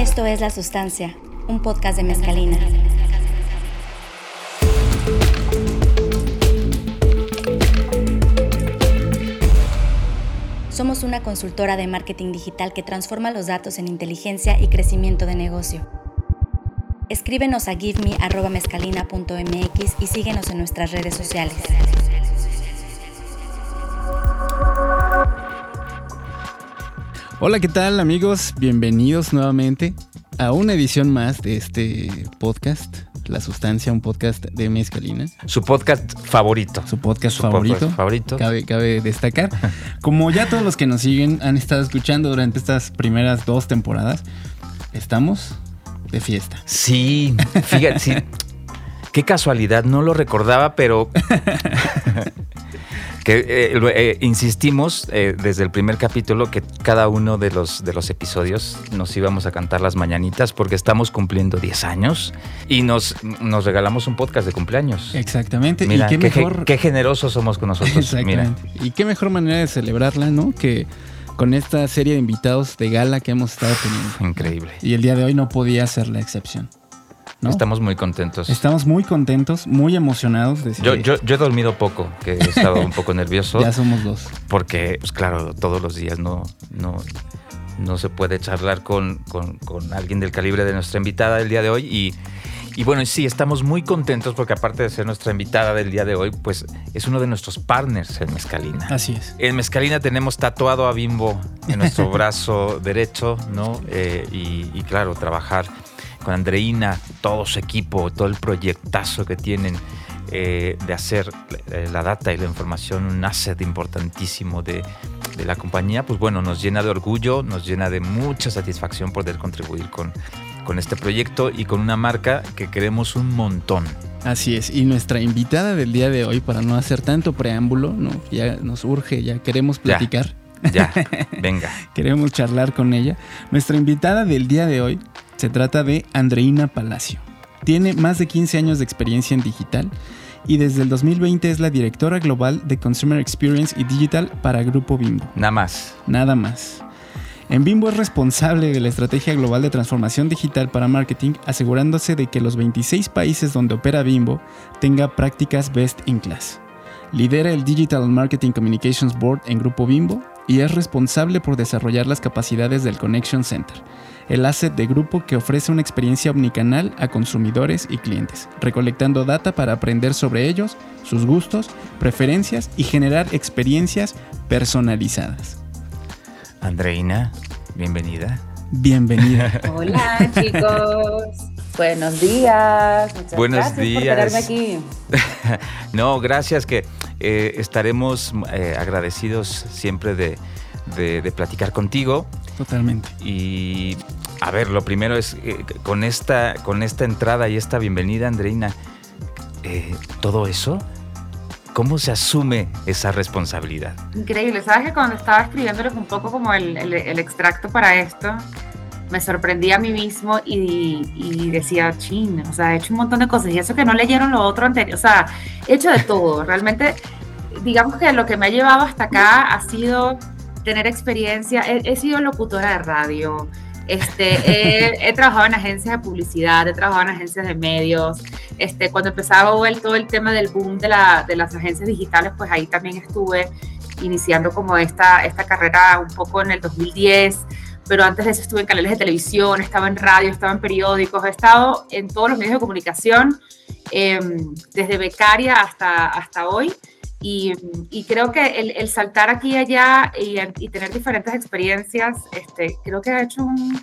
Esto es La Sustancia, un podcast de Mezcalina. Somos una consultora de marketing digital que transforma los datos en inteligencia y crecimiento de negocio. Escríbenos a giveme.mezcalina.mx y síguenos en nuestras redes sociales. Hola, ¿qué tal amigos? Bienvenidos nuevamente a una edición más de este podcast, La Sustancia, un podcast de Mezcalina. Su podcast favorito. Su podcast Su favorito. podcast favorito. Cabe, cabe destacar. Como ya todos los que nos siguen han estado escuchando durante estas primeras dos temporadas, estamos de fiesta. Sí, fíjate, sí. Qué casualidad, no lo recordaba, pero que eh, eh, insistimos eh, desde el primer capítulo que cada uno de los, de los episodios nos íbamos a cantar las mañanitas porque estamos cumpliendo 10 años y nos, nos regalamos un podcast de cumpleaños. Exactamente. Mira, y qué, qué, mejor. qué generosos somos con nosotros. Mira. Exactamente. Y qué mejor manera de celebrarla, ¿no? Que con esta serie de invitados de gala que hemos estado teniendo. Increíble. Y el día de hoy no podía ser la excepción. ¿No? Estamos muy contentos. Estamos muy contentos, muy emocionados de Yo, yo, yo he dormido poco, que he estado un poco nervioso. Ya somos dos. porque, pues claro, todos los días no, no, no se puede charlar con, con- con alguien del calibre de nuestra invitada del día de hoy. Y, y bueno, sí, estamos muy contentos porque aparte de ser nuestra invitada del día de hoy, pues es uno de nuestros partners en Mezcalina. Así es. En Mezcalina tenemos tatuado a Bimbo en nuestro brazo derecho, ¿no? Eh, y, y claro, trabajar con Andreina, todo su equipo, todo el proyectazo que tienen eh, de hacer eh, la data y la información un asset importantísimo de, de la compañía, pues bueno, nos llena de orgullo, nos llena de mucha satisfacción poder contribuir con, con este proyecto y con una marca que queremos un montón. Así es. Y nuestra invitada del día de hoy, para no hacer tanto preámbulo, ¿no? Ya nos urge, ya queremos Ya. platicar, Ya, venga. queremos charlar con ella. Nuestra invitada del día de hoy se trata de Andreina Palacio. Tiene más de 15 años de experiencia en digital y desde el 2020 es la directora global de Consumer Experience y Digital para Grupo Bimbo. Nada más. Nada más. En Bimbo es responsable de la estrategia global de transformación digital para marketing, asegurándose de que los 26 países donde opera Bimbo tenga prácticas best in class. Lidera el Digital Marketing Communications Board en Grupo Bimbo y es responsable por desarrollar las capacidades del Connection Center, el asset de grupo que ofrece una experiencia omnicanal a consumidores y clientes, recolectando data para aprender sobre ellos, sus gustos, preferencias y generar experiencias personalizadas. Andreina, bienvenida. Bienvenida. Hola chicos, buenos días. Muchas Buenos gracias por días. aquí. No, gracias que eh, estaremos eh, agradecidos siempre de, de- de platicar contigo. Totalmente. Y a ver, lo primero es eh, con, esta, con esta entrada y esta bienvenida, Andreina, eh, todo eso, ¿cómo se asume esa responsabilidad? Increíble, sabes que cuando estaba escribiéndoles un poco como el, el- el extracto para esto, me sorprendí a mí mismo y, y decía, chin, o sea, he hecho un montón de cosas y eso que no leyeron lo otro anterior, o sea, he hecho de todo, realmente, digamos que lo que me ha llevado hasta acá ha sido tener experiencia, he, he sido locutora de radio, este, he, he trabajado en agencias de publicidad, he trabajado en agencias de medios, este, cuando empezaba el, todo el tema del boom de, la, de las agencias digitales, pues ahí también estuve iniciando como esta, esta carrera un poco en el 2010, pero antes de eso estuve en canales de televisión, estaba en radio, estaba en periódicos, he estado en todos los medios de comunicación, eh, desde becaria hasta, hasta hoy. Y, y creo que el, el, saltar aquí y allá y, y, tener diferentes experiencias, este, creo que ha hecho un...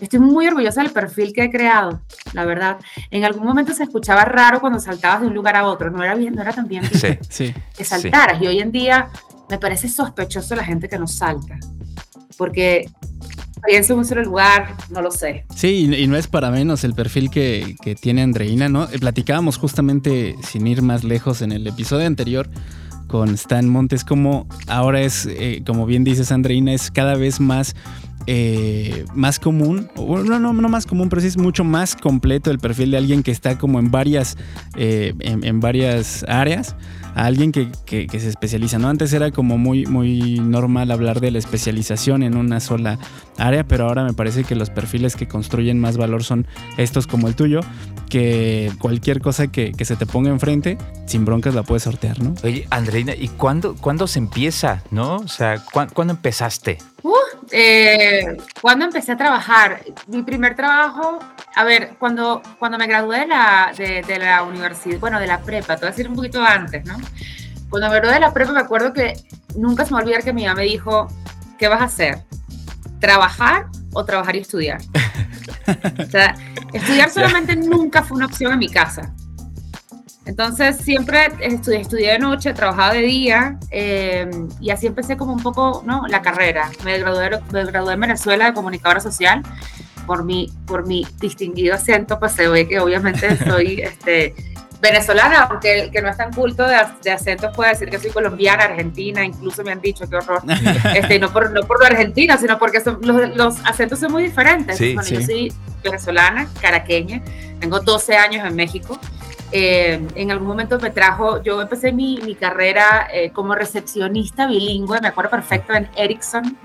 Estoy muy orgullosa del perfil que he creado, la verdad. En algún momento se escuchaba raro cuando saltabas de un lugar a otro, no era bien, no era tan bien Sí, sí. que saltaras. Sí. Y hoy en día me parece sospechoso la gente que no salta, porque experiencia en un solo lugar, no lo sé. Sí, y, y no es para menos el perfil que, que, tiene Andreina, ¿no? Platicábamos justamente, sin ir más lejos, en el episodio anterior con Stan Montes, como ahora es, eh, como bien dices Andreina, es cada vez más eh, más común, no, no, no más común, pero sí es mucho más completo el perfil de alguien que está como en varias, eh, en, varias áreas a alguien que, se especializa. ¿no? Antes era como muy, muy normal hablar de la especialización en una sola área, pero ahora me parece que los perfiles que construyen más valor son estos como el tuyo, que cualquier cosa que, se te ponga enfrente, sin broncas la puedes sortear, ¿no? Oye, Andreina, ¿y cuándo, cuándo se empieza, no? O sea, ¿cuándo, empezaste? Uh, eh, cuando empecé a trabajar, mi primer trabajo, a ver, cuando, cuando me gradué de la, de, la universidad, bueno, de la prepa, te voy a decir un poquito antes, ¿no? Cuando me gradué de la prepa me acuerdo que nunca se me olvidar que mi mamá me dijo, ¿qué vas a hacer? ¿Trabajar o trabajar y estudiar? o sea, estudiar solamente nunca fue una opción en mi casa. Entonces siempre estudié, estudié de noche, trabajaba de día eh, y así empecé como un poco ¿no? la carrera. Me gradué, me gradué en Venezuela de comunicadora social. Por mi, por mi distinguido acento, pues se ve que obviamente soy este, venezolana, aunque el que no es tan culto de, de, acentos puede decir que soy colombiana, argentina, incluso me han dicho, qué horror, este, no, por, no por lo argentina, sino porque son, los, los, acentos son muy diferentes. bueno, Yo soy venezolana, caraqueña, tengo 12 años en México eh, en algún momento me trajo, yo empecé mi, mi carrera eh, como recepcionista bilingüe, me acuerdo perfecto, en Ericsson,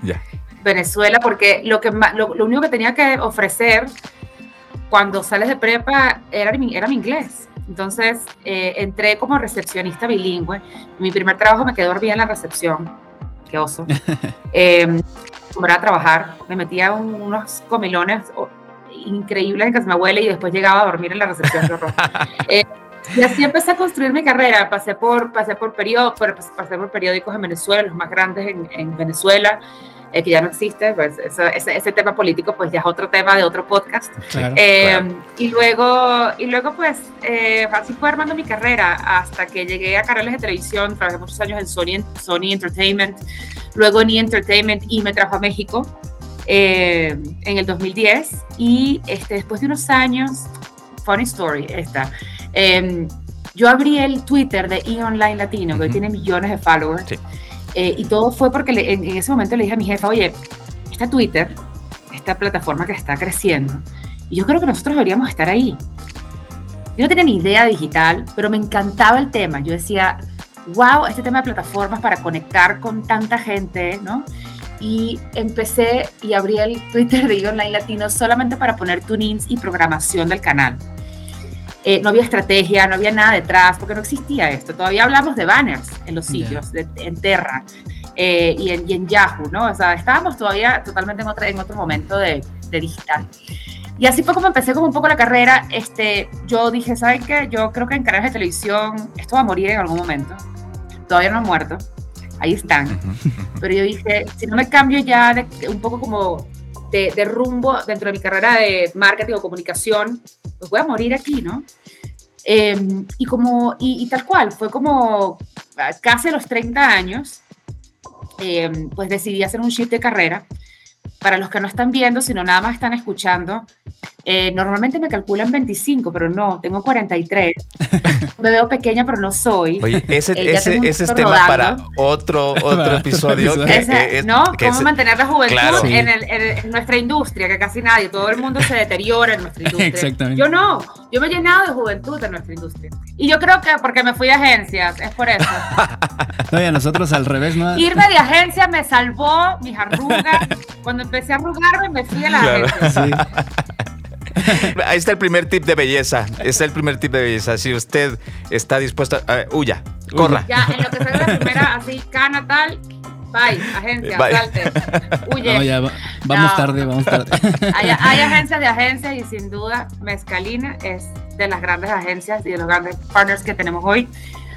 Venezuela, porque lo, que, lo, lo, único que tenía que ofrecer cuando sales de prepa era, era mi inglés. Entonces eh, entré como recepcionista bilingüe. Mi primer trabajo me quedó dormida en la recepción. Qué oso. eh, a trabajar, me metía unos comilones increíbles en casa de mi abuela y después llegaba a dormir en la recepción de horror. Eh, y así empecé a construir mi carrera. Pasé por, pasé por, pues, pasé por periódicos en Venezuela, los más grandes en, en Venezuela, eh, que ya no existe. Pues ese, ese, tema político pues ya es otro tema de otro podcast. Eh, y, luego, y luego, pues, así fue armando mi carrera hasta que llegué a canales de televisión. Trabajé muchos años en Sony, Sony Entertainment, luego en E! Entertainment y me trajo a México. Eh, en el 2010 y este, después de unos años, funny story esta, em, yo abrí el Twitter de E-Online Latino, que hoy tiene millones de followers, eh, y todo fue porque en, ese momento le dije a mi jefa, oye, esta Twitter, esta plataforma que está creciendo, y yo creo que nosotros deberíamos estar ahí. Yo no tenía ni idea digital, pero me encantaba el tema. Yo decía, wow, este tema de plataformas para conectar con tanta gente, ¿no? Y empecé y abrí el Twitter de Online Latino solamente para poner tunings y programación del canal. Eh, no había estrategia, no había nada detrás, porque no existía esto. Todavía hablamos de banners en los sitios, en Terra eh, y, en, Yahoo, ¿no? O sea, estábamos todavía totalmente en, otra, en otro momento de, de, digital. Y así fue como empecé como un poco la carrera. Este, yo dije, ¿saben qué? Yo creo que en canales de televisión esto va a morir en algún momento. Todavía no ha muerto ahí están. Pero yo dije, si no me cambio ya de, un poco como de, rumbo dentro de mi carrera de marketing o comunicación, pues voy a morir aquí, ¿no? Em, y como, y, tal cual, fue como casi a los 30 años, em, pues decidí hacer un shift de carrera. Para los que no están viendo, sino nada más están escuchando, eh, normalmente me calculan 25, pero no, tengo 43. me veo pequeña, pero no soy. Oye, ese, eh, ese, ese es tema para otro, otro episodio. ¿No? ¿Cómo mantener la juventud en, en, nuestra industria? Que casi nadie, todo el mundo se deteriora en nuestra industria. Exactamente. Yo no, yo me he llenado de juventud en nuestra industria. Y yo creo que porque me fui a agencias, es por eso. no, a nosotros al revés, ¿no? Irme de agencia me salvó mis arrugas. Cuando empecé a arrugarme, me fui a la agencia. Sí. Ahí está el primer tip de belleza. Está el primer tip de belleza. Si usted está dispuesto, a, huya, corra. Ya, en lo que se la primera, así, cana tal, bye, agencia, salte, huye. No, ya, vamos tarde, vamos tarde. Hay, hay agencias de agencias y sin duda Mezcalina es de las grandes agencias y de los grandes partners que tenemos hoy.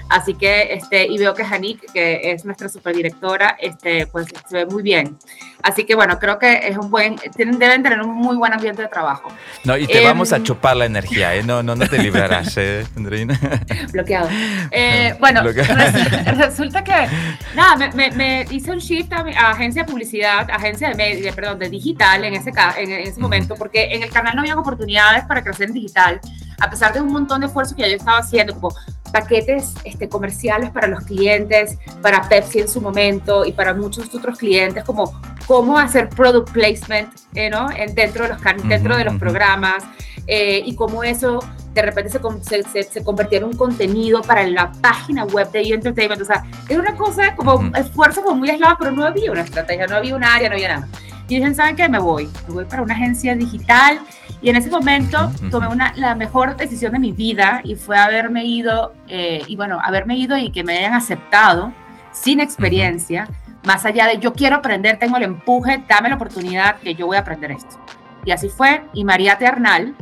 Así que, este, y veo que Janik, que es nuestra superdirectora, este, pues se ve muy bien. Así que bueno, creo que es un buen, tienen, deben tener un muy buen ambiente de trabajo. No, y te vamos a chupar la energía, ¿eh? No, no, no te librarás, ¿eh, Andreina? Bloqueado. Eh, bueno, Resulta, que, nada, me, me, hice un shift a, agencia de publicidad, agencia de, media, perdón, de digital en ese, en, ese momento, porque en el canal no había oportunidades para crecer en digital, a pesar de un montón de esfuerzos que yo estaba haciendo, como paquetes este, comerciales para los clientes, para Pepsi en su momento y para muchos otros clientes, como cómo hacer product placement eh, ¿no? en, dentro de los, dentro de los programas eh, y cómo eso de repente se, se, se, convertía en un contenido para la página web de Entertainment. O sea, era una cosa como esfuerzo como muy aislado, pero no había una estrategia, no había un área, no había nada. Y dije, ¿saben qué? Me voy. Me voy para una agencia digital. Y en ese momento tomé una, la mejor decisión de mi vida y fue haberme ido, eh, y bueno, haberme ido y que me hayan aceptado sin experiencia, más allá de yo quiero aprender, tengo el empuje, dame la oportunidad que yo voy a aprender esto. Y así fue. Y María Ternal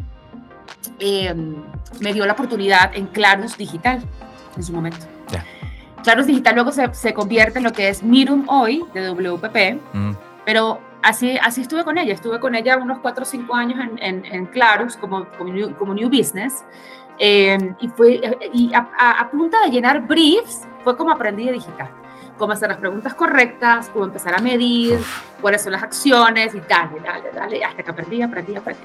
eh, me dio la oportunidad en Clarus Digital en su momento. Clarus Digital luego se, se, convierte en lo que es Mirum hoy de WPP, pero así, así estuve con ella. Estuve con ella unos 4 o 5 años en, en, en Clarus como, como, new, como new business. Eh, y fue, y a, a, a, punta de llenar briefs fue como aprendí de digital. Cómo hacer las preguntas correctas, cómo empezar a medir, cuáles son las acciones y dale, dale, dale, hasta que aprendí, aprendí, aprendí.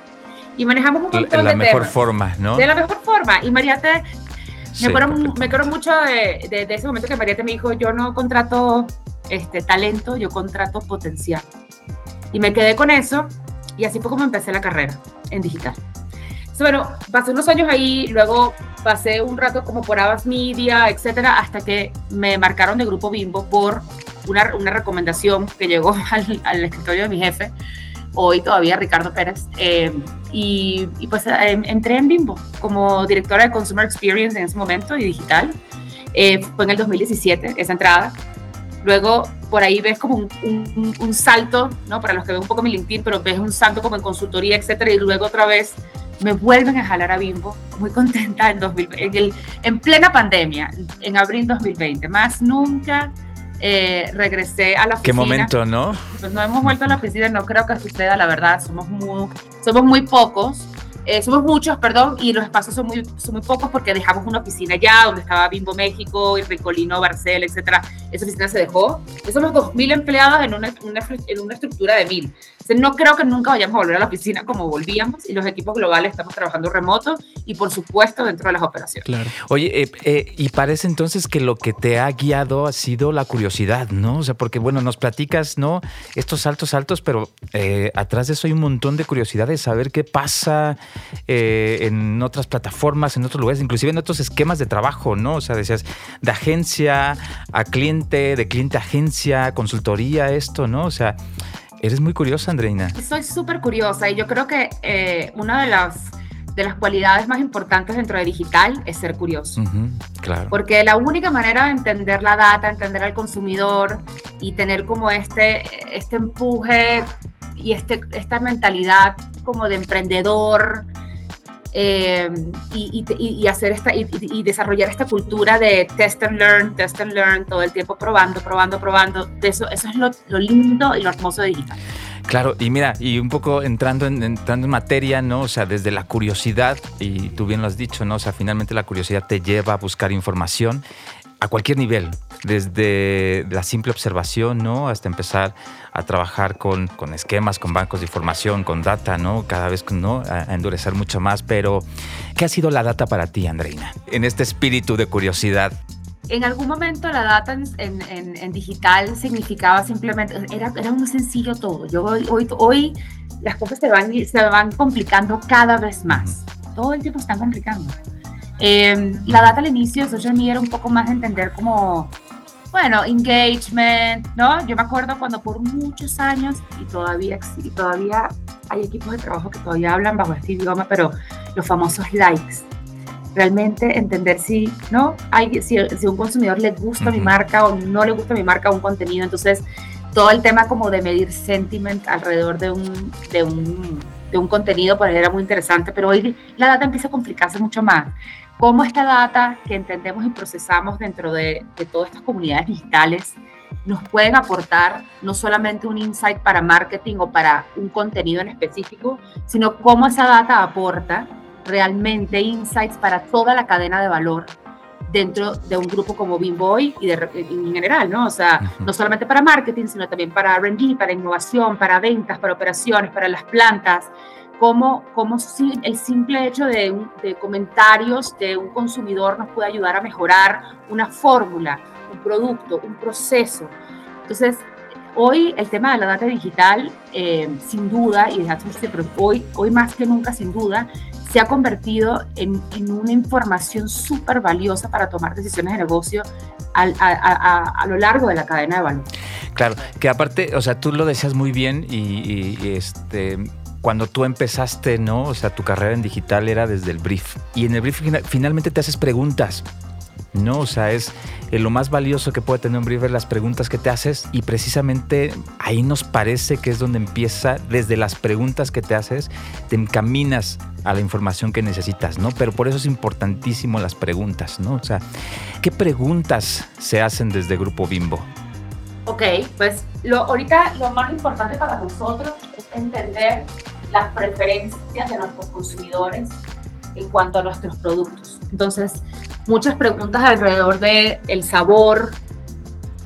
Y manejamos un montón de la de mejor temas. forma, ¿no? De la mejor forma. Y Mariate, Sí, me, acuerdo, me acuerdo mucho de, de, de ese momento que Mariate me dijo, yo no contrato este, talento, yo contrato potencial. Y me quedé con eso y así fue como empecé la carrera en digital. Bueno, pasé unos años ahí, luego pasé un rato como por Abbas Media, etcétera, hasta que me marcaron de Grupo Bimbo por una, una recomendación que llegó al, al, escritorio de mi jefe, hoy todavía Ricardo Pérez, eh, y, y, pues eh, entré en Bimbo como directora de Consumer Experience en ese momento y digital. Eh, fue en el 2017 esa entrada. Luego por ahí ves como un, un, un, salto, ¿no? Para los que ven un poco mi LinkedIn, pero ves un salto como en consultoría, etcétera, y luego otra vez me vuelven a jalar a Bimbo, muy contenta en, 2000, en, el, en plena pandemia, en abril 2020, más nunca eh, regresé a la oficina. Qué momento, ¿no? Pues no hemos vuelto a la oficina, no creo que suceda, la verdad, somos muy, somos muy pocos. Eh, somos muchos, perdón, y los espacios son muy, son muy pocos porque dejamos una oficina ya donde estaba Bimbo México, y Ricolino, Barcel, etcétera. Esa oficina se dejó. Somos 2.000 empleados en una, una, en una estructura de 1.000. Entonces, no creo que nunca vayamos a volver a la oficina como volvíamos y los equipos globales estamos trabajando remoto y, por supuesto, dentro de las operaciones. Claro. Oye, eh, eh, y parece entonces que lo que te ha guiado ha sido la curiosidad, ¿no? O sea, porque, bueno, nos platicas, ¿no? Estos saltos altos, pero eh, atrás de eso hay un montón de curiosidad de saber qué pasa en otras plataformas, en otros lugares, inclusive en otros esquemas de trabajo, ¿no? O sea, decías, de agencia a cliente, de cliente a agencia, consultoría, esto, ¿no? O sea, eres muy curiosa, Andreina. Soy súper curiosa y yo creo que eh, una de las, de las cualidades más importantes dentro de digital es ser curioso. Uh -huh, claro. Porque la única manera de entender la data, entender al consumidor y tener como este, este empuje y este, esta mentalidad como de emprendedor, eh, y, y, y, hacer esta y, y, desarrollar esta cultura de test and learn, test and learn, todo el tiempo probando, probando, probando. De eso, eso es lo, lo lindo y lo hermoso de digital. Claro, y mira, y un poco entrando en, entrando en materia, ¿no? O sea, desde la curiosidad, y tú bien lo has dicho, ¿no? O sea, finalmente la curiosidad te lleva a buscar información a cualquier nivel, desde la simple observación, ¿no? Hasta empezar a trabajar con, con esquemas, con bancos de información, con data, ¿no? Cada vez, ¿no? A, a, endurecer mucho más. Pero, ¿qué ha sido la data para ti, Andreina? En este espíritu de curiosidad. En algún momento la data en, en, en digital significaba simplemente, era, era muy sencillo todo. Yo hoy, hoy, hoy las cosas se van, se van complicando cada vez más. Todo el tiempo están complicando. Eh, la data al inicio de social media era un poco más de entender como, bueno, engagement, ¿no? Yo me acuerdo cuando por muchos años, y todavía, y todavía hay equipos de trabajo que todavía hablan bajo este idioma, pero los famosos likes. Realmente entender si, ¿no? Hay, si, si a un consumidor le gusta uh -huh. mi marca o no le gusta mi marca o un contenido. Entonces, todo el tema como de medir sentiment alrededor de un, de un, de un contenido, pues era muy interesante, pero hoy la data empieza a complicarse mucho más cómo esta data que entendemos y procesamos dentro de, de, todas estas comunidades digitales nos pueden aportar no solamente un insight para marketing o para un contenido en específico, sino cómo esa data aporta realmente insights para toda la cadena de valor dentro de un grupo como Bimboy y de, en general, ¿no? O sea, uh -huh. no solamente para marketing, sino también para R&D, para innovación, para ventas, para operaciones, para las plantas, cómo, cómo el simple hecho de, de comentarios de un consumidor nos puede ayudar a mejorar una fórmula, un producto, un proceso. Entonces, hoy el tema de la data digital, eh, sin duda, y pero hoy, hoy más que nunca, sin duda, se ha convertido en, en una información súper valiosa para tomar decisiones de negocio a, a, a, lo largo de la cadena de valor. Claro, que aparte, o sea, tú lo decías muy bien y, y este cuando tú empezaste, ¿no? O sea, tu carrera en digital era desde el brief. Y en el brief finalmente te haces preguntas. No, o sea, es eh, lo más valioso que puede tener un brief es las preguntas que te haces y precisamente ahí nos parece que es donde empieza, desde las preguntas que te haces, te encaminas a la información que necesitas, ¿no? Pero por eso es importantísimo las preguntas, ¿no? O sea, ¿qué preguntas se hacen desde Grupo Bimbo? Ok, pues ahorita lo más importante para nosotros es entender las preferencias de nuestros consumidores en cuanto a nuestros productos. Entonces, muchas preguntas alrededor del el sabor,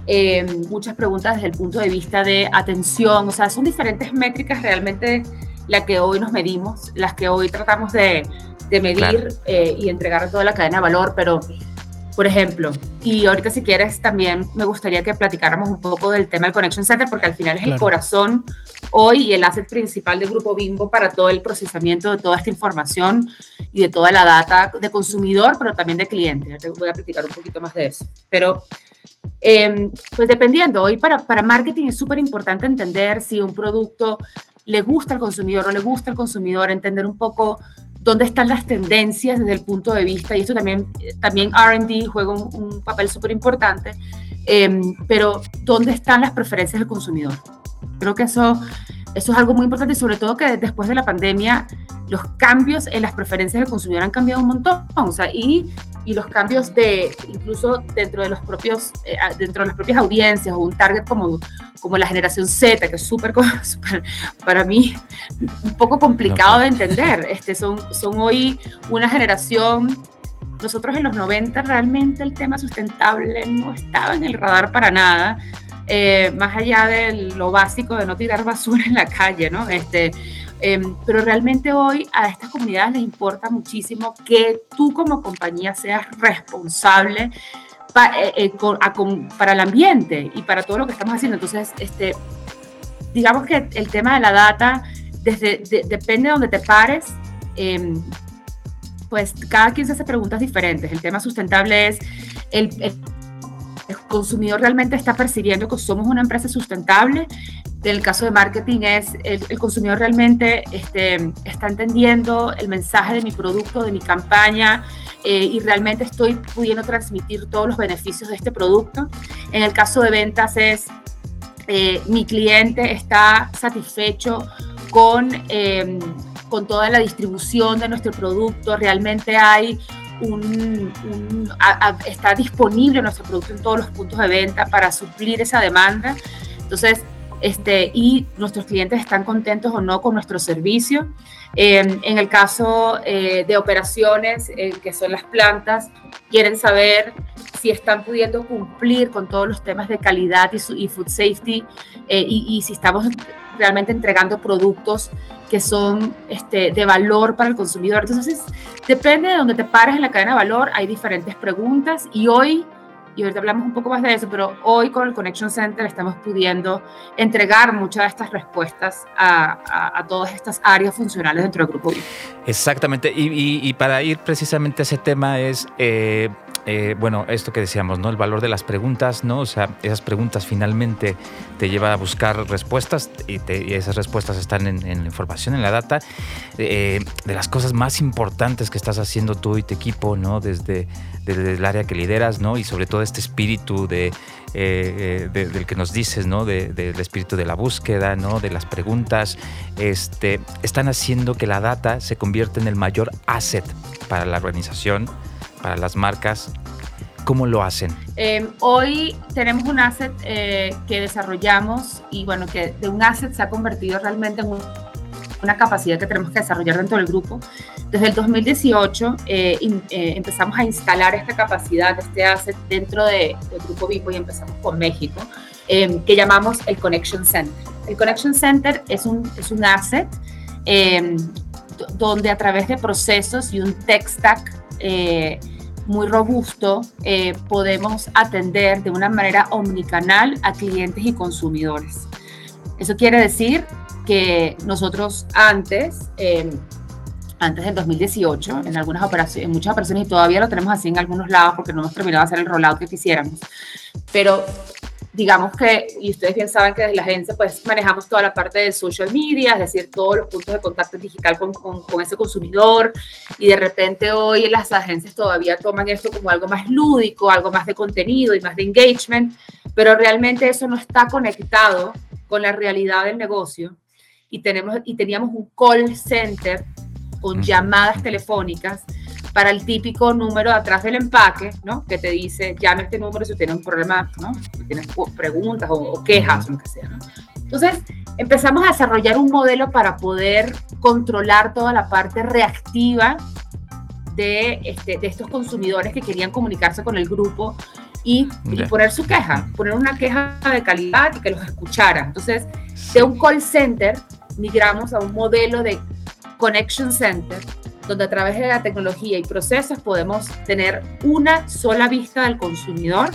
eh, muchas preguntas desde el punto de vista de atención, o sea, son diferentes métricas realmente las que hoy nos medimos, las que hoy tratamos de, de medir eh, y entregar a toda la cadena de valor, pero por ejemplo, y ahorita si quieres también me gustaría que platicáramos un poco del tema del Connection Center, porque al final es el corazón hoy y el asset principal del Grupo Bimbo para todo el procesamiento de toda esta información y de toda la data de consumidor, pero también de cliente. Te voy a platicar un poquito más de eso. Pero, em, pues dependiendo, hoy para, para marketing es súper importante entender si un producto le gusta al consumidor o le gusta al consumidor, entender un poco dónde están las tendencias desde el punto de vista, y esto también, también RD juega un, papel súper importante, em, pero dónde están las preferencias del consumidor. Creo que eso, eso es algo muy importante y sobre todo que después de la pandemia los cambios en las preferencias del consumidor han cambiado un montón, o sea, y, y los cambios de, incluso dentro de los propios, eh, dentro de las propias audiencias o un target como, como la generación Z, que es súper, para mí, un poco complicado de entender. Este, son, son hoy una generación, nosotros en los 90 realmente el tema sustentable no estaba en el radar para nada. Eh, más allá de lo básico de no tirar basura en la calle, ¿no? Este, Em, pero realmente hoy a estas comunidades les importa muchísimo que tú como compañía seas responsable eh, eh, para el ambiente y para todo lo que estamos haciendo. Entonces, este, digamos que el tema de la data, desde, depende de donde te pares, em, pues cada quien se hace preguntas diferentes. El tema sustentable es el consumidor realmente está percibiendo que somos una empresa sustentable del caso de marketing es el, consumidor realmente este, está entendiendo el mensaje de mi producto, de mi campaña eh, y realmente estoy pudiendo transmitir todos los beneficios de este producto. En el caso de ventas es eh, mi cliente está satisfecho con, em, con toda la distribución de nuestro producto, realmente hay un, está disponible nuestro producto en todos los puntos de venta para suplir esa demanda. Entonces, este, y nuestros clientes están contentos o no con nuestro servicio. Eh, en el caso eh, de operaciones, eh, que son las plantas, quieren saber si están pudiendo cumplir con todos los temas de calidad y, food safety y, si estamos realmente entregando productos que son este, de valor para el consumidor. Entonces, depende de donde te pares en la cadena de valor, hay diferentes preguntas y hoy y ahorita hablamos un poco más de eso, pero hoy con el Connection Center estamos pudiendo entregar muchas de estas respuestas a, a, todas estas áreas funcionales dentro del grupo. Exactamente, y, y, para ir precisamente a ese tema es... Eh, eh, bueno, esto que decíamos, ¿no? El valor de las preguntas, ¿no? O sea, esas preguntas finalmente te llevan a buscar respuestas y, esas respuestas están en, la información, en la data. Eh, de las cosas más importantes que estás haciendo tú y tu equipo, ¿no? Desde, desde el área que lideras, ¿no? Y sobre todo este espíritu de, eh, del que nos dices, ¿no? del espíritu de la búsqueda, ¿no? De las preguntas, este, están haciendo que la data se convierta en el mayor asset para la organización para las marcas? ¿Cómo lo hacen? Em, hoy tenemos un asset eh, que desarrollamos y bueno, que de un asset se ha convertido realmente en una capacidad que tenemos que desarrollar dentro del grupo. Desde el 2018 eh, eh, empezamos a instalar esta capacidad, este asset dentro de, del grupo Vipo y empezamos con México, em, que llamamos el Connection Center. El Connection Center es un, es un asset em, donde a través de procesos y un tech stack eh, muy robusto eh, podemos atender de una manera omnicanal a clientes y consumidores. Eso quiere decir que nosotros antes, antes del 2018, en algunas operaciones, en muchas operaciones, y todavía lo tenemos así en algunos lados porque no hemos terminado de hacer el rollout que quisiéramos, pero digamos que, y ustedes bien saben que desde la agencia pues manejamos toda la parte de social media, es decir, todos los puntos de contacto digital con, con, con, ese consumidor. Y de repente hoy las agencias todavía toman esto como algo más lúdico, algo más de contenido y más de engagement, pero realmente eso no está conectado con la realidad del negocio. Y, tenemos, y teníamos un call center con llamadas telefónicas para el típico número atrás del empaque, ¿no? Que te dice, llame este número si tienes un problema, ¿no? Si tienes preguntas o, quejas o lo que sea, ¿no? Entonces, empezamos a desarrollar un modelo para poder controlar toda la parte reactiva de, este, de estos consumidores que querían comunicarse con el grupo y, y, poner su queja, poner una queja de calidad y que los escuchara. Entonces, de un call center migramos a un modelo de connection center donde a través de la tecnología y procesos podemos tener una sola vista del consumidor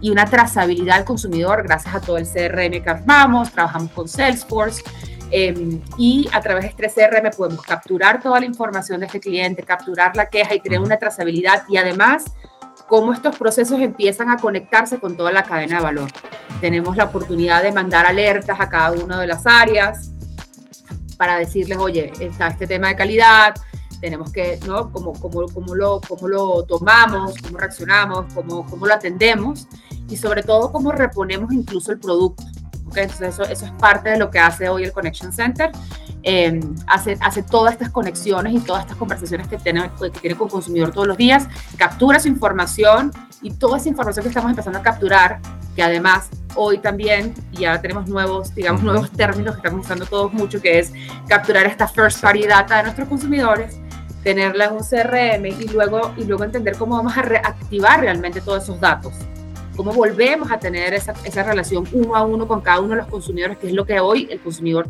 y una trazabilidad del consumidor gracias a todo el CRM que armamos, trabajamos con Salesforce eh, y a través de este CRM podemos capturar toda la información de este cliente, capturar la queja y tener una trazabilidad y además cómo estos procesos empiezan a conectarse con toda la cadena de valor. Tenemos la oportunidad de mandar alertas a cada una de las áreas para decirles, oye, está este tema de calidad, tenemos que, ¿no? Cómo, cómo, cómo, lo, cómo lo tomamos, cómo reaccionamos, cómo, cómo lo atendemos y sobre todo cómo reponemos incluso el producto. ¿okay? Entonces eso, eso es parte de lo que hace hoy el Connection Center. Eh, hace, hace todas estas conexiones y todas estas conversaciones que tiene, que tiene con el consumidor todos los días, captura su información y toda esa información que estamos empezando a capturar, que además hoy también ya tenemos nuevos, digamos, nuevos términos que estamos usando todos mucho, que es capturar esta first party data de nuestros consumidores tenerla en un CRM y luego, y luego entender cómo vamos a reactivar realmente todos esos datos. Cómo volvemos a tener esa, esa relación uno a uno con cada uno de los consumidores, que es lo que hoy el consumidor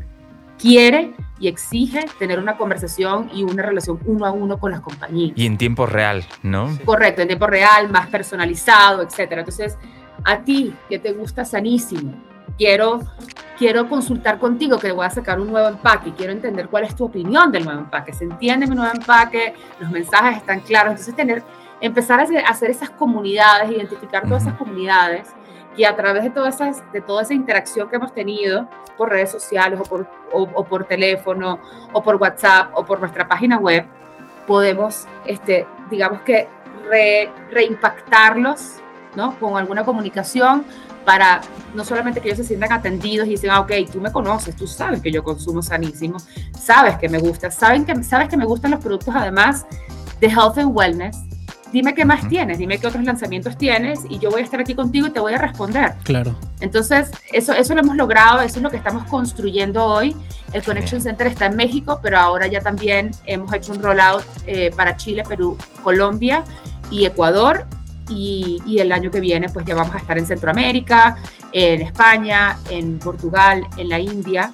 quiere y exige tener una conversación y una relación uno a uno con las compañías. Y en tiempo real, ¿no? Correcto, en tiempo real, más personalizado, etcétera. Entonces, a ti que te gusta sanísimo, quiero quiero consultar contigo que voy a sacar un nuevo empaque, quiero entender cuál es tu opinión del nuevo empaque, se entiende mi nuevo empaque, los mensajes están claros, entonces tener, empezar a hacer, esas comunidades, identificar todas esas comunidades y a través de, todas esas, de toda esa interacción que hemos tenido por redes sociales o por, o, por teléfono o por WhatsApp o por nuestra página web, podemos, este, digamos que, reimpactarlos ¿no? con alguna comunicación para no solamente que ellos se sientan atendidos y dicen, ah, ok, tú me conoces, tú sabes que yo consumo sanísimo, sabes que me gusta, saben que, sabes que me gustan los productos además de health and wellness. Dime qué más tienes, dime qué otros lanzamientos tienes y yo voy a estar aquí contigo y te voy a responder. Claro. Entonces, eso, eso lo hemos logrado, eso es lo que estamos construyendo hoy. El Connection Center está en México, pero ahora ya también hemos hecho un rollout eh, para Chile, Perú, Colombia y Ecuador y, el año que viene pues ya vamos a estar en Centroamérica, en España, en Portugal, en la India,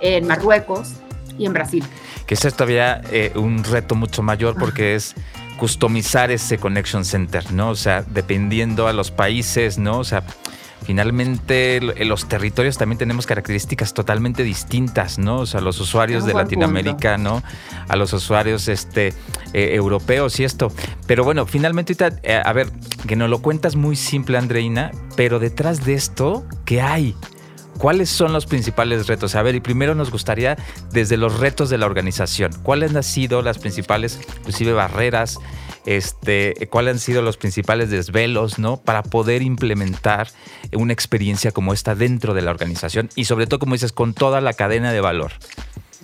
en Marruecos y en Brasil. Que es todavía eh, un reto mucho mayor porque es customizar ese Connection Center, ¿no? O sea, dependiendo a los países, ¿no? O sea, finalmente en los territorios también tenemos características totalmente distintas, ¿no? O sea, los usuarios de Latinoamérica, ¿no? A los usuarios este, eh, europeos y esto. Pero bueno, finalmente, eh, a ver, que nos lo cuentas muy simple, Andreina, pero detrás de esto, ¿qué hay? ¿Cuáles son los principales retos? A ver, y primero nos gustaría desde los retos de la organización, ¿cuáles han sido las principales, inclusive barreras, este, cuáles han sido los principales desvelos, ¿no? Para poder implementar una experiencia como esta dentro de la organización y sobre todo, como dices, con toda la cadena de valor.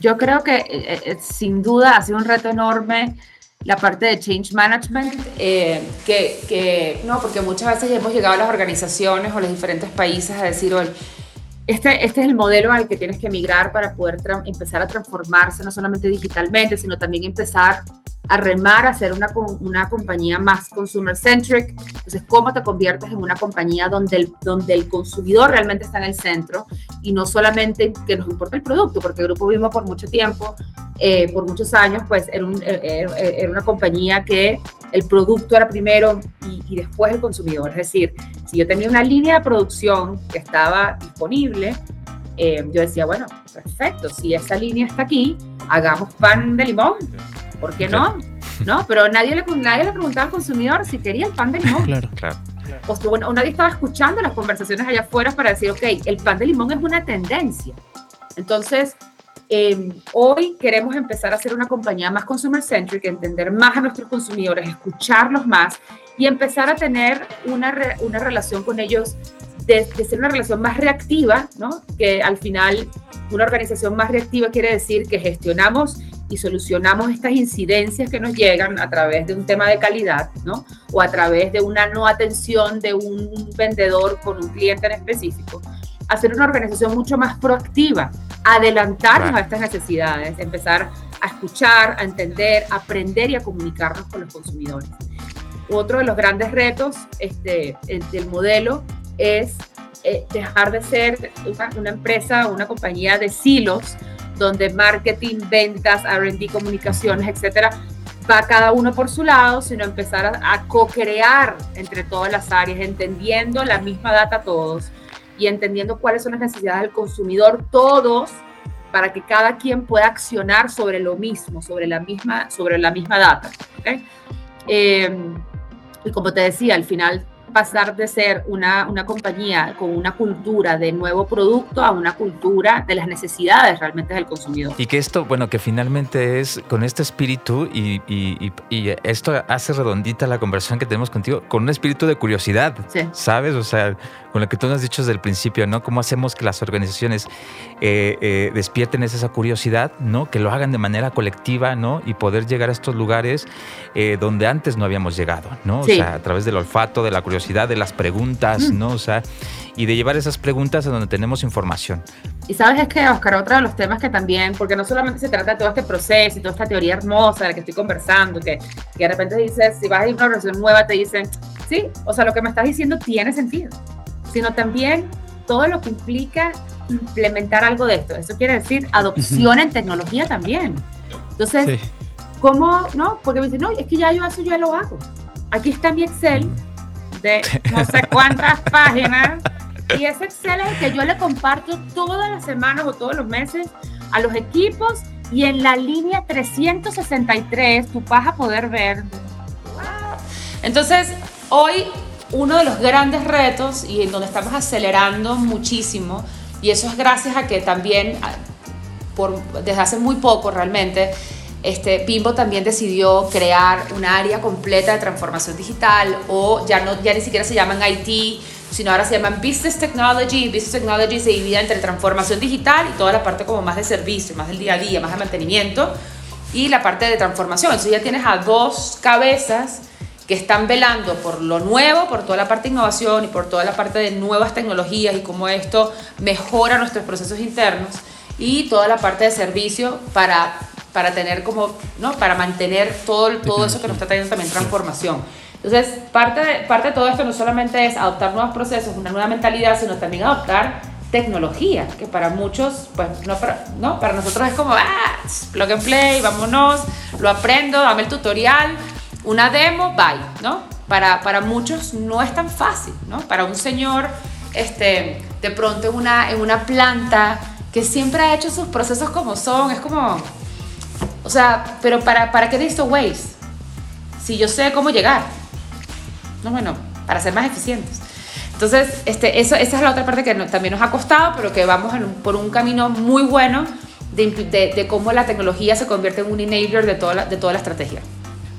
Yo creo que eh, eh, sin duda ha sido un reto enorme la parte de change management, eh, que, que, no, porque muchas veces hemos llegado a las organizaciones o los diferentes países a decir, este, este es el modelo al que tienes que migrar para poder empezar a transformarse, no solamente digitalmente, sino también empezar a remar a ser una, una compañía más consumer centric. Entonces, ¿cómo te conviertes en una compañía donde el, donde el consumidor realmente está en el centro y no solamente que nos importa el producto? Porque el Grupo Bimbo por mucho tiempo, eh, por muchos años, pues era, era, una compañía que el producto era primero y, y después el consumidor. Es decir, si yo tenía una línea de producción que estaba disponible, eh, yo decía, bueno, perfecto, si esa línea está aquí, hagamos pan de limón. ¿Por qué no? ¿No? Pero nadie le, nadie le preguntaba al consumidor si quería el pan de limón. Claro, claro. O, bueno, nadie estaba escuchando las conversaciones allá afuera para decir, ok, el pan de limón es una tendencia. Entonces, em, hoy queremos empezar a ser una compañía más consumer centric, entender más a nuestros consumidores, escucharlos más y empezar a tener una, una relación con ellos de, ser una relación más reactiva, ¿no? que al final una organización más reactiva quiere decir que gestionamos y solucionamos estas incidencias que nos llegan a través de un tema de calidad, ¿no? O a través de una no atención de un vendedor con un cliente en específico. Hacer una organización mucho más proactiva, adelantarnos a estas necesidades, empezar a escuchar, a entender, a aprender y a comunicarnos con los consumidores. Otro de los grandes retos este, del modelo es eh, dejar de ser una, una empresa, una compañía de silos, donde marketing, ventas, RD, comunicaciones, etcétera, va cada uno por su lado, sino empezar a, a co-crear entre todas las áreas, entendiendo la misma data todos y entendiendo cuáles son las necesidades del consumidor todos para que cada quien pueda accionar sobre lo mismo, sobre la misma, sobre la misma data. Eh, y como te decía, al final pasar de ser una, una, compañía con una cultura de nuevo producto a una cultura de las necesidades realmente del consumidor. Y que esto, bueno, que finalmente es con este espíritu y, y, y, esto hace redondita la conversación que tenemos contigo, con un espíritu de curiosidad, sí. ¿sabes? O sea, con lo que tú nos has dicho desde el principio, ¿no? ¿Cómo hacemos que las organizaciones eh, eh, despierten esa curiosidad, ¿no? Que lo hagan de manera colectiva, ¿no? Y poder llegar a estos lugares eh, donde antes no habíamos llegado, ¿no? Sí. O sea, a través del olfato, de la curiosidad, de las preguntas, mm. ¿no? O sea, y de llevar esas preguntas a donde tenemos información. Y sabes es que, Oscar, otro de los temas que también, porque no solamente se trata de todo este proceso y toda esta teoría hermosa de la que estoy conversando, que, que de repente dices, si vas a ir a una organización nueva, te dicen, sí, o sea, lo que me estás diciendo tiene sentido sino también todo lo que implica implementar algo de esto. Eso quiere decir adopción en tecnología también. Entonces, sí. ¿cómo? No, porque me dicen, no, es que ya yo eso ya lo hago. Aquí está mi Excel no sé cuántas páginas. Y es el que yo le comparto todas las semanas o todos los meses a los equipos y en la línea 363 tú vas a poder ver. Entonces, hoy uno de los grandes retos y en donde estamos acelerando muchísimo, y eso es gracias a que también, por, desde hace muy poco realmente, este, Bimbo también decidió crear un área completa de transformación digital o ya, no, ya ni siquiera se llaman IT, sino ahora se llaman Business Technology. Business Technology se divide entre transformación digital y toda la parte como más de servicio, más del día a día, más de mantenimiento y la parte de transformación. Entonces ya tienes a dos cabezas que están velando por lo nuevo, por toda la parte de innovación y por toda la parte de nuevas tecnologías y cómo esto mejora nuestros procesos internos y toda la parte de servicio para, para tener como, ¿no? Para mantener todo, todo eso que nos está trayendo también transformación. Entonces, parte de, parte de todo esto no solamente es adoptar nuevos procesos, una nueva mentalidad, sino también adoptar tecnología, que para muchos, pues no para, no, para nosotros es como, ah, plug and play, vámonos, lo aprendo, dame el tutorial, una demo, bye, ¿no? Para, para muchos no es tan fácil, ¿no? Para un señor, este, de pronto en una, en una planta que siempre ha hecho sus procesos como son, es como, o sea, pero ¿para, para qué necesito Waze? Si yo sé cómo llegar. No, bueno, para ser más eficientes. Entonces, este, eso, esa es la otra parte que no, también nos ha costado, pero que vamos un, por un camino muy bueno de, de, de, cómo la tecnología se convierte en un enabler de toda la, de toda la estrategia.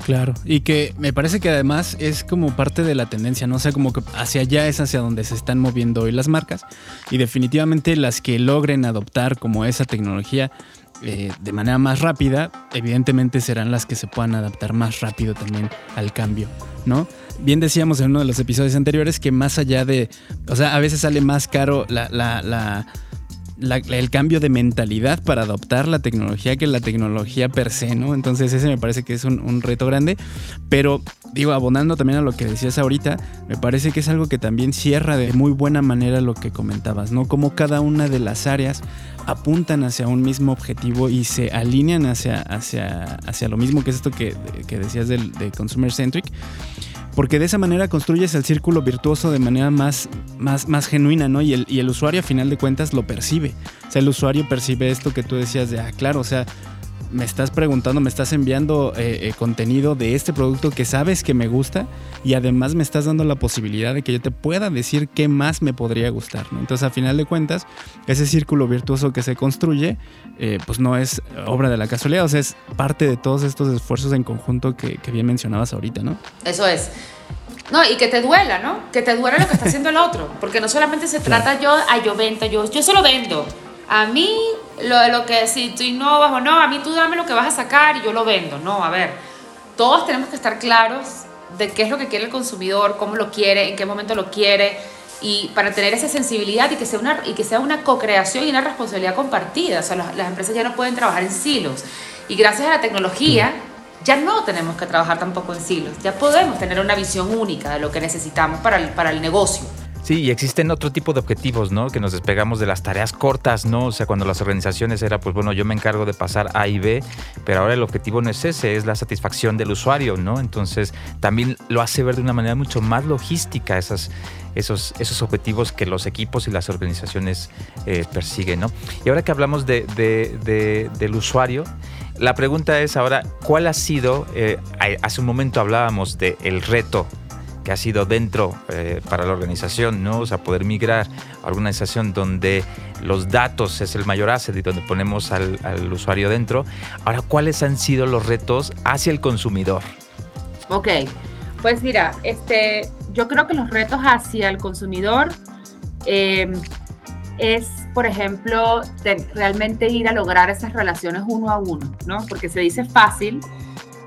Claro, y que me parece que además es como parte de la tendencia, ¿no? O sea, como que hacia allá es hacia donde se están moviendo hoy las marcas y definitivamente las que logren adoptar como esa tecnología eh, de manera más rápida, evidentemente serán las que se puedan adaptar más rápido también al cambio, ¿no? Bien decíamos en uno de los episodios anteriores que más allá de, o sea, a veces sale más caro la, la, la el cambio de mentalidad para adoptar la tecnología que la tecnología per se, ¿no? Entonces ese me parece que es un, reto grande, pero digo, abonando también a lo que decías ahorita, me parece que es algo que también cierra de muy buena manera lo que comentabas, ¿no? Como cada una de las áreas apuntan hacia un mismo objetivo y se alinean hacia, hacia, hacia lo mismo que es esto que, decías de, de Consumer Centric porque de esa manera construyes el círculo virtuoso de manera más, más, más genuina, ¿no? Y el, y el usuario a final de cuentas lo percibe. O sea, el usuario percibe esto que tú decías de, ah, claro, o sea, me estás preguntando, me estás enviando eh, eh, contenido de este producto que sabes que me gusta y además me estás dando la posibilidad de que yo te pueda decir qué más me podría gustar. ¿no? Entonces, a final de cuentas, ese círculo virtuoso que se construye, eh, pues no es obra de la casualidad, o sea, es parte de todos estos esfuerzos en conjunto que, bien mencionabas ahorita, ¿no? Eso es. No, y que te duela, ¿no? Que te duela lo que está haciendo el otro. Porque no solamente se trata yo, a yo vendo, yo, yo se lo vendo. A mí, lo de lo que si tú innovas o no, a mí tú dame lo que vas a sacar y yo lo vendo. No, a ver, todos tenemos que estar claros de qué es lo que quiere el consumidor, cómo lo quiere, en qué momento lo quiere y para tener esa sensibilidad y que sea una, y que sea una co-creación y una responsabilidad compartida. O sea, las, las, empresas ya no pueden trabajar en silos. Y gracias a la tecnología ya no tenemos que trabajar tampoco en silos. Ya podemos tener una visión única de lo que necesitamos para el, para el negocio. Sí, y existen otro tipo de objetivos, ¿no? Que nos despegamos de las tareas cortas, ¿no? O sea, cuando las organizaciones era, pues bueno, yo me encargo de pasar A y B, pero ahora el objetivo no es ese, es la satisfacción del usuario, ¿no? Entonces, también lo hace ver de una manera mucho más logística esos, esos objetivos que los equipos y las organizaciones eh, persiguen, ¿no? Y ahora que hablamos de, del usuario, la pregunta es ahora, ¿cuál ha sido, eh, hace un momento hablábamos del el reto que ha sido dentro eh, para la organización, ¿no? O sea, poder migrar a una organización donde los datos es el mayor asset y donde ponemos al, usuario dentro. Ahora, ¿cuáles han sido los retos hacia el consumidor? Ok, pues mira, este, yo creo que los retos hacia el consumidor eh, es, por ejemplo, realmente ir a lograr esas relaciones uno a uno, ¿no? Porque se dice fácil,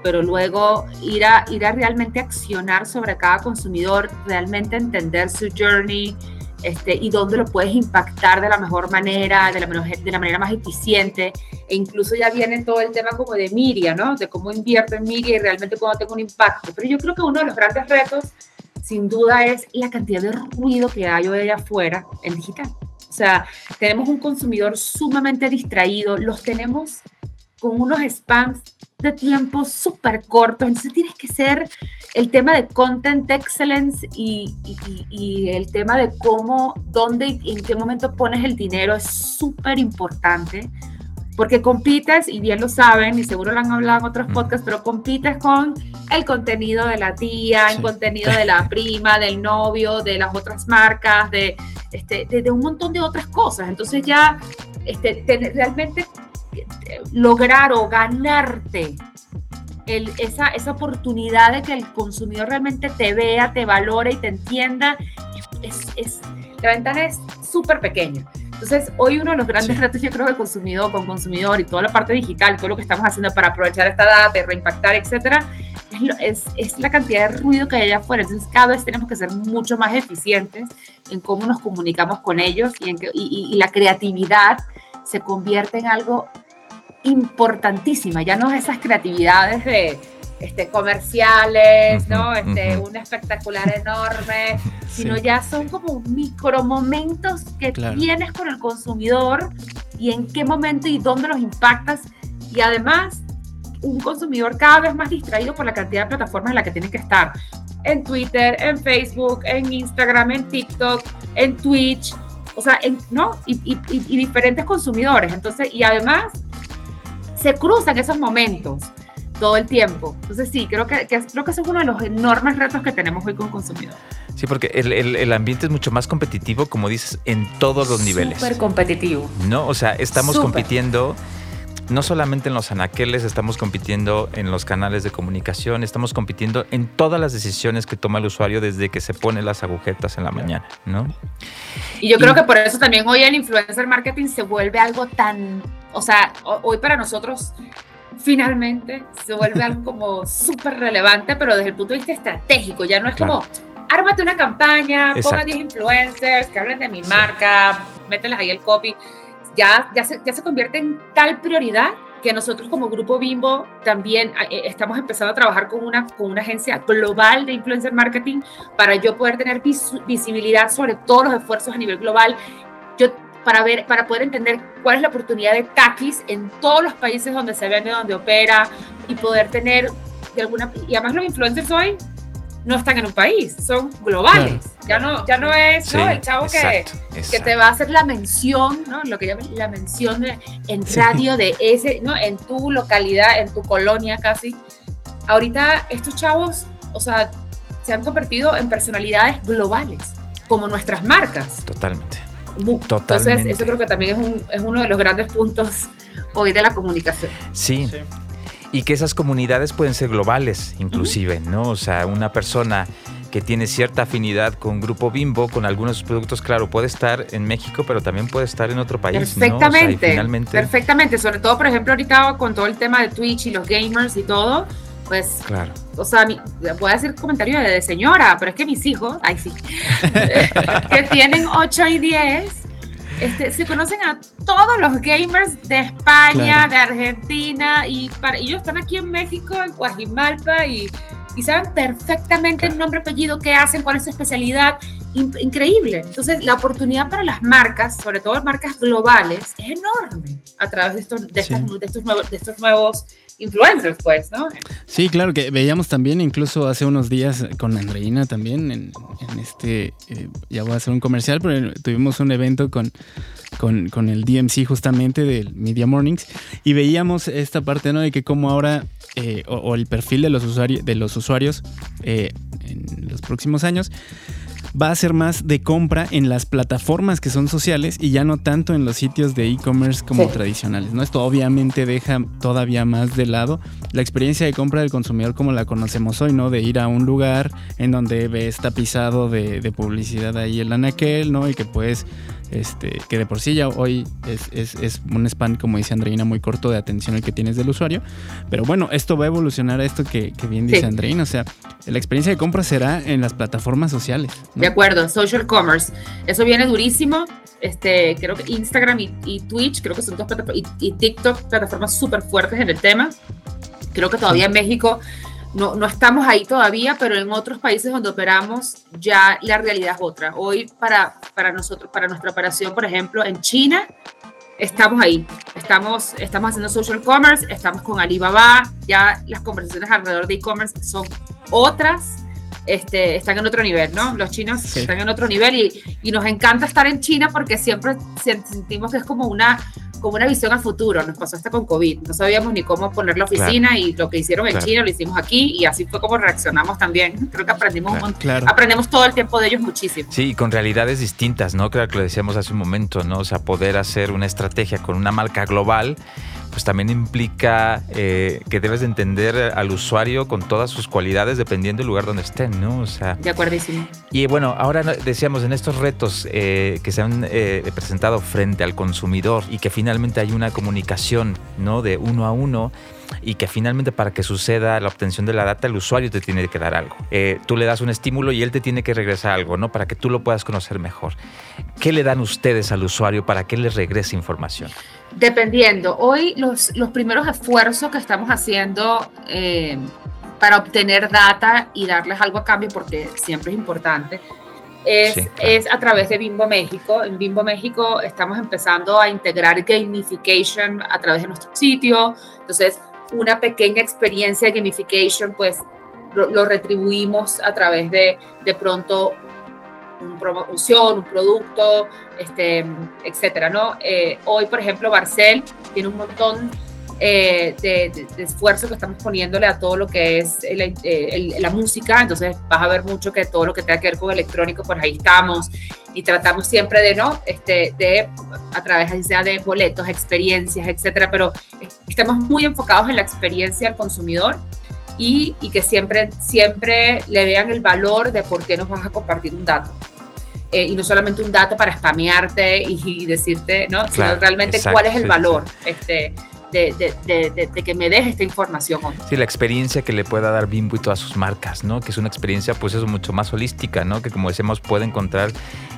pero luego ir a, ir a realmente accionar sobre cada consumidor, realmente entender su journey este, y dónde lo puedes impactar de la mejor manera, de la, de la manera más eficiente. E incluso ya viene todo el tema como de Miria, ¿no? De cómo invierto en Miria y realmente cómo tengo un impacto. Pero yo creo que uno de los grandes retos, sin duda, es la cantidad de ruido que hay hoy afuera en digital. O sea, tenemos un consumidor sumamente distraído, los tenemos con unos spams de tiempo súper cortos. Entonces tienes que ser el tema de content excellence y, y, el tema de cómo, dónde y en qué momento pones el dinero es súper importante. Porque compites, y bien lo saben, y seguro lo han hablado en otros podcasts, pero compites con el contenido de la tía, el contenido de la prima, del novio, de las otras marcas, de, este, de, un montón de otras cosas. Entonces ya este, realmente lograr o ganarte esa, esa oportunidad de que el consumidor realmente te vea, te valore y te entienda, es, es la ventana es súper pequeña. Entonces, hoy uno de los grandes retos, yo creo, del consumidor con consumidor y toda la parte digital, todo lo que estamos haciendo para aprovechar esta data, reimpactar, etcétera, es, es, la cantidad de ruido que hay allá afuera. Entonces, cada vez tenemos que ser mucho más eficientes en cómo nos comunicamos con ellos y, en que, y, y la creatividad se convierte en algo importantísima, ya no esas creatividades de este, comerciales, ¿no? Este, Un espectacular enorme, sino ya son como micromomentos que tienes con el consumidor y en qué momento y dónde los impactas. Y además, un consumidor cada vez más distraído por la cantidad de plataformas en la que tiene que estar. En Twitter, en Facebook, en Instagram, en TikTok, en Twitch, o sea, ¿no? Y, y, y diferentes consumidores. Entonces, y además se cruzan esos momentos todo el tiempo. Entonces sí, creo que, creo que ese es uno de los enormes retos que tenemos hoy con consumidor. Sí, porque el, el, ambiente es mucho más competitivo, como dices, en todos los niveles. Súper competitivo. No, o sea, estamos compitiendo no solamente en los anaqueles, estamos compitiendo en los canales de comunicación, estamos compitiendo en todas las decisiones que toma el usuario desde que se pone las agujetas en la mañana, ¿no? Y yo creo que por eso también hoy el influencer marketing se vuelve algo tan, o sea, hoy para nosotros finalmente se vuelve algo como súper relevante, pero desde el punto de vista estratégico, ya no es como, ármate una campaña, ponga 10 influencers que hablen de mi marca, mételes ahí el copy ya, ya, se, ya se convierte en tal prioridad que nosotros como Grupo Bimbo también eh, estamos empezando a trabajar con una, con una agencia global de influencer marketing para yo poder tener visibilidad sobre todos los esfuerzos a nivel global. Yo, para, ver, para poder entender cuál es la oportunidad de Takis en todos los países donde se vende, donde opera y poder tener de alguna... Y además los influencers hoy no están en un país, son globales. Ya, no, ya no es el chavo que, que, te va a hacer la mención, ¿no? lo que llaman la mención en radio de ese, ¿no? en tu localidad, en tu colonia casi. Ahorita estos chavos, o sea, se han convertido en personalidades globales, como nuestras marcas. Totalmente. Totalmente. Entonces, eso creo que también es, un, es uno de los grandes puntos hoy de la comunicación. sí. sí y que esas comunidades pueden ser globales, inclusive, ¿no? O sea, una persona que tiene cierta afinidad con Grupo Bimbo, con algunos productos, claro, puede estar en México, pero también puede estar en otro país. Perfectamente. finalmente... Perfectamente. Sobre todo, por ejemplo, ahorita con todo el tema de Twitch y los gamers y todo, pues. Claro. O sea, voy a decir comentario de, señora, pero es que mis hijos, ay sí, que tienen 8 y 10 este, se conocen a todos los gamers de España, de Argentina, y para, ellos están aquí en México, en Guajimalpa, y, y saben perfectamente el nombre, apellido, qué hacen, cuál es su especialidad. increíble. Entonces, la oportunidad para las marcas, sobre todo marcas globales, es enorme a través de estos, de, estos, nuevos, de estos nuevos influencers, pues, ¿no? Sí, claro, que veíamos también incluso hace unos días con Andreina también en, este, eh, ya voy a hacer un comercial, pero tuvimos un evento con, con, el DMC justamente del Media Mornings y veíamos esta parte, ¿no? De que como ahora, eh, o, el perfil de los, usuarios de los usuarios eh, en los próximos años, va a ser más de compra en las plataformas que son sociales y ya no tanto en los sitios de e-commerce como tradicionales. ¿no? Esto obviamente deja todavía más de lado la experiencia de compra del consumidor como la conocemos hoy, ¿no? De ir a un lugar en donde ves tapizado de, de publicidad ahí el anaquel, ¿no? Y que puedes este, que de por sí ya hoy es, un span, como dice Andreina, muy corto de atención el que tienes del usuario. Pero bueno, esto va a evolucionar a esto que, bien dice Andreina. O sea, la experiencia de compra será en las plataformas sociales. De acuerdo, social commerce. Eso viene durísimo. Este, creo que Instagram y, Twitch, creo que son dos plataformas, y, TikTok, plataformas súper fuertes en el tema. Creo que todavía en México no, no estamos ahí todavía, pero en otros países donde operamos ya la realidad es otra. Hoy para, para nosotros, para nuestra operación, por ejemplo, en China, estamos ahí. Estamos, estamos haciendo social commerce, estamos con Alibaba, ya las conversaciones alrededor de e-commerce son otras. Este, están en otro nivel, ¿no? Los chinos están en otro nivel y, y, nos encanta estar en China porque siempre sentimos que es como una, como una visión a futuro. Nos pasó hasta con COVID. No sabíamos ni cómo poner la oficina y lo que hicieron en China lo hicimos aquí y así fue como reaccionamos también. Creo que aprendimos un montón. Aprendemos todo el tiempo de ellos muchísimo. Sí, con realidades distintas, ¿no? Creo que lo decíamos hace un momento, ¿no? O sea, poder hacer una estrategia con una marca global pues también implica eh, que debes de entender al usuario con todas sus cualidades dependiendo del lugar donde estén, ¿no? O sea, de acuerdísimo. Y bueno, ahora decíamos en estos retos eh, que se han eh, presentado frente al consumidor y que finalmente hay una comunicación, ¿no? De uno a uno y que finalmente para que suceda la obtención de la data el usuario te tiene que dar algo. tú le das un estímulo y él te tiene que regresar algo, ¿no? Para que tú lo puedas conocer mejor. ¿Qué le dan ustedes al usuario para que le regrese información? Dependiendo, hoy los, los primeros esfuerzos que estamos haciendo eh, para obtener data y darles algo a cambio, porque siempre es importante, es, es, a través de Bimbo México. En Bimbo México estamos empezando a integrar gamification a través de nuestro sitio. Entonces, una pequeña experiencia de gamification, pues lo, lo retribuimos a través de de pronto una promoción, un producto, este, etcétera, ¿no? Eh, hoy, por ejemplo, Barcel tiene un montón eh, de, esfuerzo que estamos poniéndole a todo lo que es eh, la música, entonces vas a ver mucho que todo lo que tenga que ver con electrónico, pues ahí estamos y tratamos siempre de, ¿no? Este, de, a través sea de boletos, experiencias, etcétera, pero estamos muy enfocados en la experiencia del consumidor y, y, que siempre, siempre le vean el valor de por qué nos vas a compartir un dato. Eh, y no solamente un dato para spamearte y, decirte, ¿no? sino realmente cuál es el valor. Este, de, que me deje esta información. Sí, la experiencia que le pueda dar Bimbo y todas sus marcas, ¿no? Que es una experiencia, pues eso, mucho más holística, ¿no? Que como decíamos, puede encontrar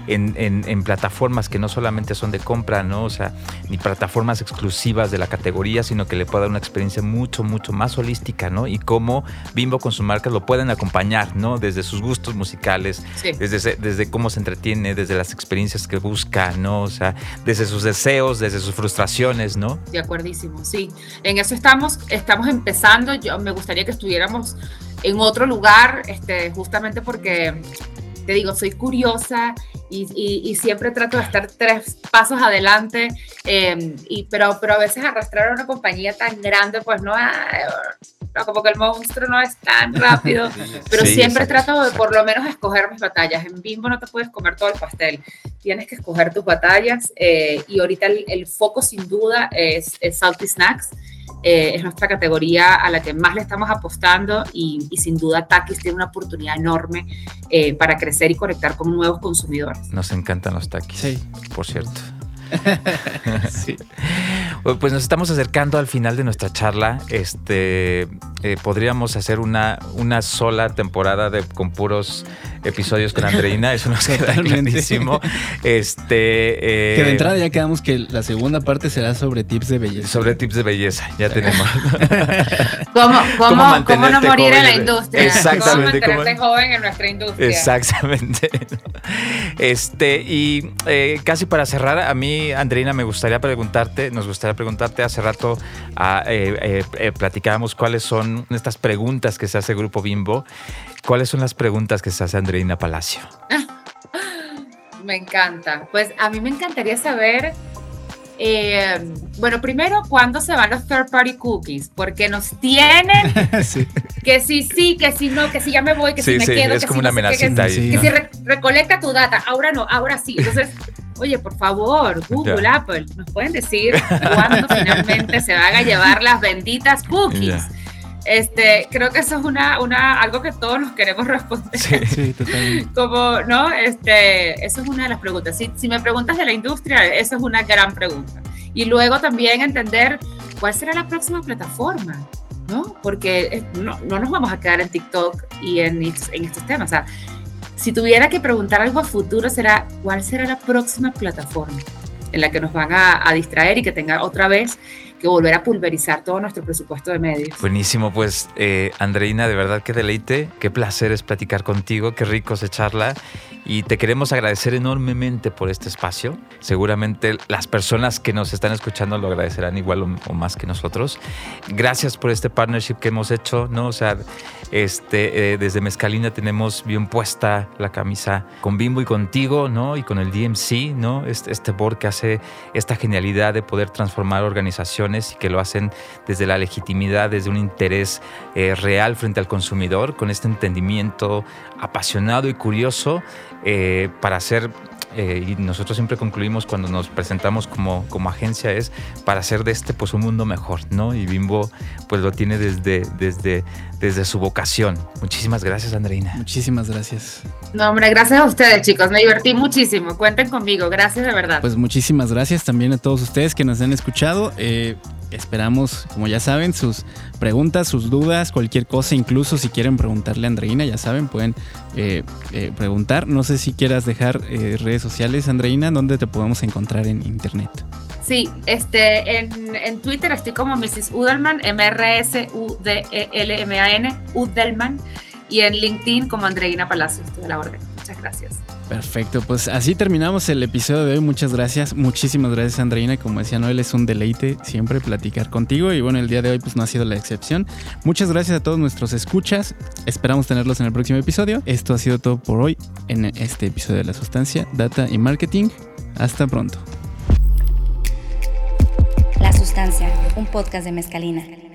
en, en, plataformas que no solamente son de compra, ¿no? O sea, ni plataformas exclusivas de la categoría, sino que le pueda dar una experiencia mucho, mucho más holística, ¿no? Y cómo Bimbo con sus marcas lo pueden acompañar, ¿no? Desde sus gustos musicales, desde, desde cómo se entretiene, desde las experiencias que busca, ¿no? O sea, desde sus deseos, desde sus frustraciones, ¿no? De acuerdísimo, sí. En eso estamos, estamos empezando. Yo me gustaría que estuviéramos en otro lugar, este, justamente porque te digo, soy curiosa y, siempre trato de estar tres pasos adelante, em, y, pero, pero a veces arrastrar a una compañía tan grande, pues no, como que el monstruo no es tan rápido, pero siempre trato de por lo menos escoger mis batallas. En Bimbo no te puedes comer todo el pastel, tienes que escoger tus batallas eh, y ahorita el, foco sin duda es, es Salty Snacks. Eh, es nuestra categoría a la que más le estamos apostando y, sin duda Takis tiene una oportunidad enorme eh, para crecer y conectar con nuevos consumidores. Nos encantan los Takis, sí. por cierto. sí. Pues nos estamos acercando al final de nuestra charla. Este eh, podríamos hacer una, una sola temporada de con puros episodios con Andreina, eso nos queda clarísimo. Este, eh, que de entrada ya quedamos que la segunda parte será sobre tips de belleza. Sobre tips de belleza, ya tenemos. ¿Cómo, cómo, cómo no morir en la industria? Exactamente. ¿Cómo mantenerte joven en nuestra industria? Exactamente. Este, y eh, casi para cerrar, a mí, Andreina, me gustaría preguntarte, nos gustaría preguntarte, hace rato ah, eh, platicábamos cuáles son estas preguntas que se hace Grupo Bimbo. ¿Cuáles son las preguntas que se hace Andreina Palacio? me encanta. Pues a mí me encantaría saber, eh, bueno, primero, ¿cuándo se van los third party cookies? Porque nos tienen que sí, sí, que si no, que si ya me voy, que si me quedo. Es que como una amenacita ahí. Que, si recolecta tu data, ahora no, ahora sí. Entonces, oye, por favor, Google, Apple, ¿nos pueden decir cuándo finalmente se van a llevar las benditas cookies? Este, creo que eso es una, una, algo que todos nos queremos responder. Sí, sí, totalmente. Como, ¿no? Este, eso es una de las preguntas. Si, si me preguntas de la industria, esa es una gran pregunta. Y luego también entender cuál será la próxima plataforma, ¿no? Porque no, no nos vamos a quedar en TikTok y en, en estos temas. O sea, si tuviera que preguntar algo a futuro, será cuál será la próxima plataforma en la que nos van a, a distraer y que tenga otra vez que volver a pulverizar todo nuestro presupuesto de medios. Buenísimo, pues eh, Andreina, de verdad que deleite, qué placer es platicar contigo, qué rico es charla y te queremos agradecer enormemente por este espacio. Seguramente las personas que nos están escuchando lo agradecerán igual o, más que nosotros. Gracias por este partnership que hemos hecho, ¿no? O sea, este, eh, desde Mezcalina tenemos bien puesta la camisa con Bimbo y contigo, ¿no? Y con el DMC, ¿no? Este, este board que hace esta genialidad de poder transformar organizaciones y que lo hacen desde la legitimidad, desde un interés eh, real frente al consumidor, con este entendimiento apasionado y curioso eh, para hacer, eh, y nosotros siempre concluimos cuando nos presentamos como, como agencia, es para hacer de este pues un mundo mejor, ¿no? Y Bimbo pues lo tiene desde, desde, desde su vocación. Muchísimas gracias, Andreina. Muchísimas gracias. No, hombre, gracias a ustedes, chicos. Me divertí muchísimo. Cuenten conmigo. Gracias de verdad. Pues muchísimas gracias también a todos ustedes que nos han escuchado. Eh, esperamos, como ya saben, sus preguntas, sus dudas, cualquier cosa, incluso si quieren preguntarle a Andreina, ya saben, pueden eh, eh, preguntar. No sé si quieras dejar eh, redes sociales, Andreina, ¿dónde te podemos encontrar en internet? Sí, este, en, Twitter estoy como Mrs. Udelman, M-R-S-U-D-E-L-M-A-N, Udelman, y en LinkedIn como Andreina Palacio, estoy a la orden. Muchas gracias. Perfecto, pues así terminamos el episodio de hoy. Muchas gracias, muchísimas gracias Andreina. Como decía Noel, es un deleite siempre platicar contigo y bueno, el día de hoy pues no ha sido la excepción. Muchas gracias a todos nuestros escuchas. Esperamos tenerlos en el próximo episodio. Esto ha sido todo por hoy en este episodio de La Sustancia, Data y Marketing. Hasta pronto. La Sustancia, un podcast de Mezcalina.